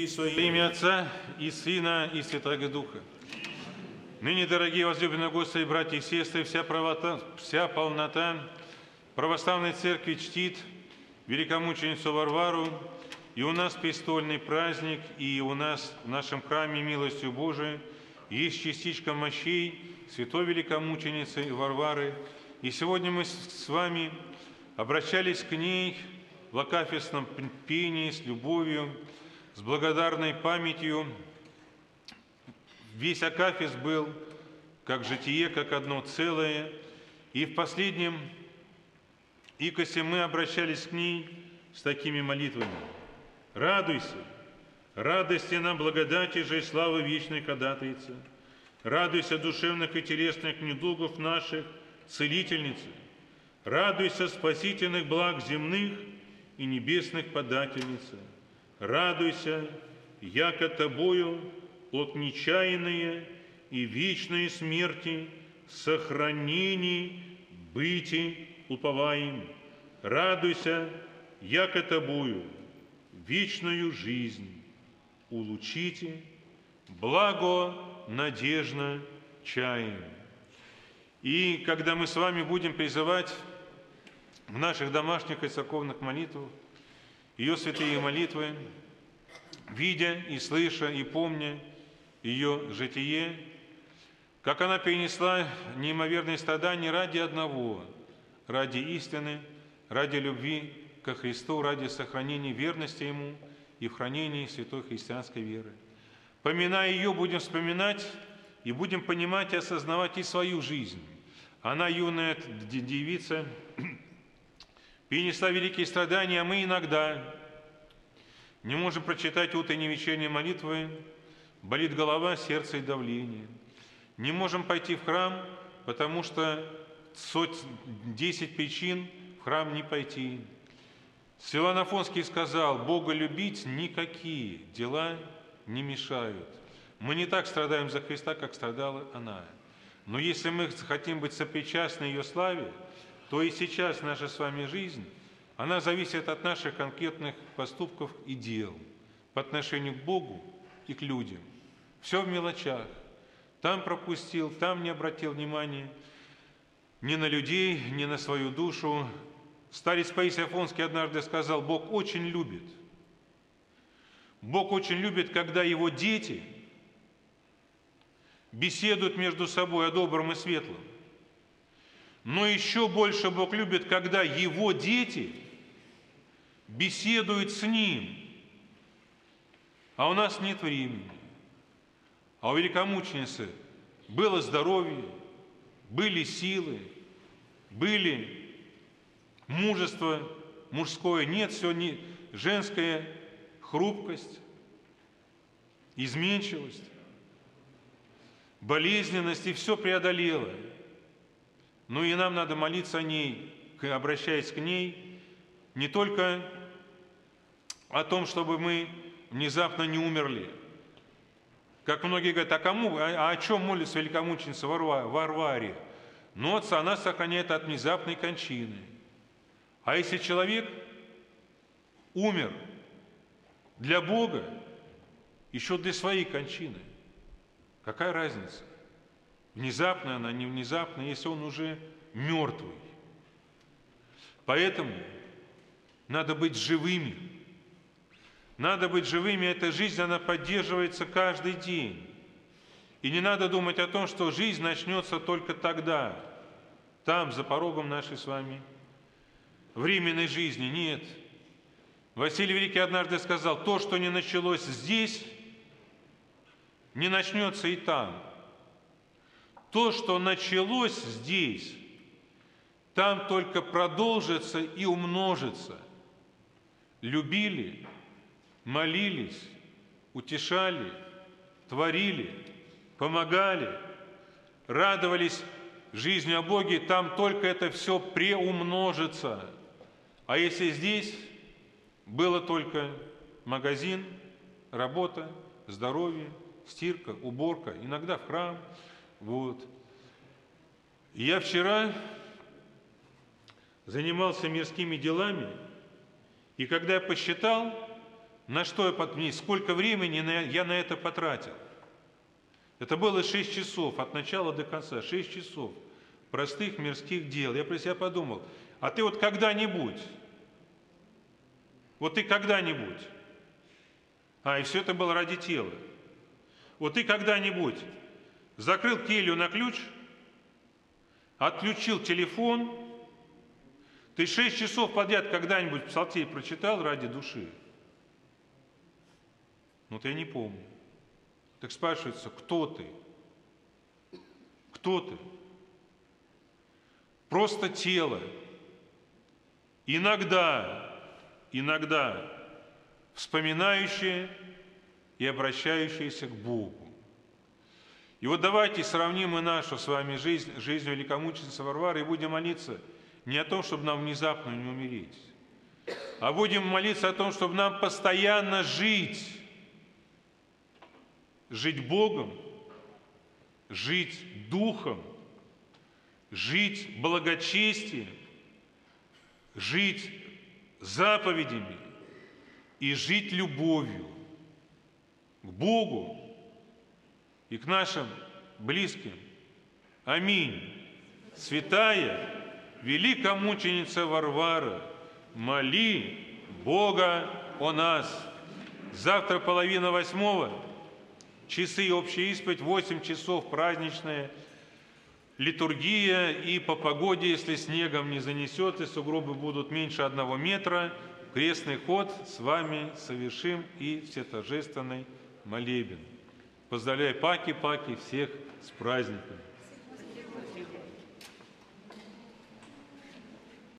веки свои. Во имя Отца и Сына и Святого Духа. Ныне, дорогие возлюбленные Господи, братья и сестры, вся, правота, вся полнота православной церкви чтит великомученицу Варвару, и у нас престольный праздник, и у нас в нашем храме милостью Божией есть частичка мощей святой великомученицы Варвары. И сегодня мы с вами обращались к ней в акафистном пении с любовью, с благодарной памятью. Весь акафист был как житие, как одно целое. И в последнем икосе мы обращались к ней с такими молитвами. «Радуйся, радости нам благодати же и славы вечной ходатайца. Радуйся душевных и телесных недугов наших, целительницы. Радуйся спасительных благ земных и небесных подательница. Радуйся, яко тобою от нечаянные и вечной смерти сохранений быти уповаем. Радуйся, яко тобою вечную жизнь улучите, благо надежно чаем. И когда мы с вами будем призывать в наших домашних и церковных молитвах ее святые молитвы, видя и слыша и помня ее житие, как она перенесла неимоверные страдания ради одного, ради истины, ради любви ко Христу, ради сохранения верности Ему и в хранении святой христианской веры. Поминая ее, будем вспоминать и будем понимать и осознавать и свою жизнь. Она, юная девица, перенесла великие страдания, а мы иногда не можем прочитать утренние вечерние молитвы, болит голова, сердце и давление. Не можем пойти в храм, потому что соть, десять причин в храм не пойти. Силан Афонский сказал, Бога любить никакие дела не мешают. Мы не так страдаем за Христа, как страдала она. Но если мы хотим быть сопричастны ее славе, то и сейчас наша с вами жизнь, она зависит от наших конкретных поступков и дел по отношению к Богу и к людям. Все в мелочах. Там пропустил, там не обратил внимания ни на людей, ни на свою душу. Старец Паисий Афонский однажды сказал, Бог очень любит. Бог очень любит, когда его дети – беседуют между собой о добром и светлом. Но еще больше Бог любит, когда Его дети беседуют с Ним. А у нас нет времени. А у великомученицы было здоровье, были силы, были мужество мужское, нет, все не женская хрупкость, изменчивость болезненность и все преодолела. Ну и нам надо молиться о ней, обращаясь к ней, не только о том, чтобы мы внезапно не умерли. Как многие говорят, а кому, а, а о чем молится великомученица Варваре? Но отца она сохраняет от внезапной кончины. А если человек умер для Бога, еще для своей кончины, Какая разница? Внезапно она, не внезапно, если он уже мертвый. Поэтому надо быть живыми. Надо быть живыми, эта жизнь, она поддерживается каждый день. И не надо думать о том, что жизнь начнется только тогда, там, за порогом нашей с вами временной жизни. Нет. Василий Великий однажды сказал, то, что не началось здесь, не начнется и там. То, что началось здесь, там только продолжится и умножится. Любили, молились, утешали, творили, помогали, радовались жизни о Боге, там только это все преумножится. А если здесь было только магазин, работа, здоровье, стирка, уборка, иногда в храм. Вот. я вчера занимался мирскими делами, и когда я посчитал, на что я потратил, сколько времени я на это потратил. Это было 6 часов от начала до конца, 6 часов простых мирских дел. Я про себя подумал, а ты вот когда-нибудь, вот ты когда-нибудь, а, и все это было ради тела. Вот ты когда-нибудь закрыл келью на ключ, отключил телефон, ты шесть часов подряд когда-нибудь псалтирь прочитал ради души? Ну, вот я не помню. Так спрашивается, кто ты? Кто ты? Просто тело. Иногда, иногда вспоминающее и обращающееся к Богу. И вот давайте сравним и нашу с вами жизнь, жизнь великомученицы Варвары, и будем молиться не о том, чтобы нам внезапно не умереть, а будем молиться о том, чтобы нам постоянно жить, жить Богом, жить Духом, жить благочестием, жить заповедями и жить любовью к Богу и к нашим близким. Аминь. Святая, великомученица Варвара, моли Бога о нас. Завтра половина восьмого, часы общая исповедь, 8 часов праздничная, литургия и по погоде, если снегом не занесет и сугробы будут меньше одного метра, крестный ход с вами совершим и всеторжественный молебен. Поздравляю Паки-Паки всех с праздником.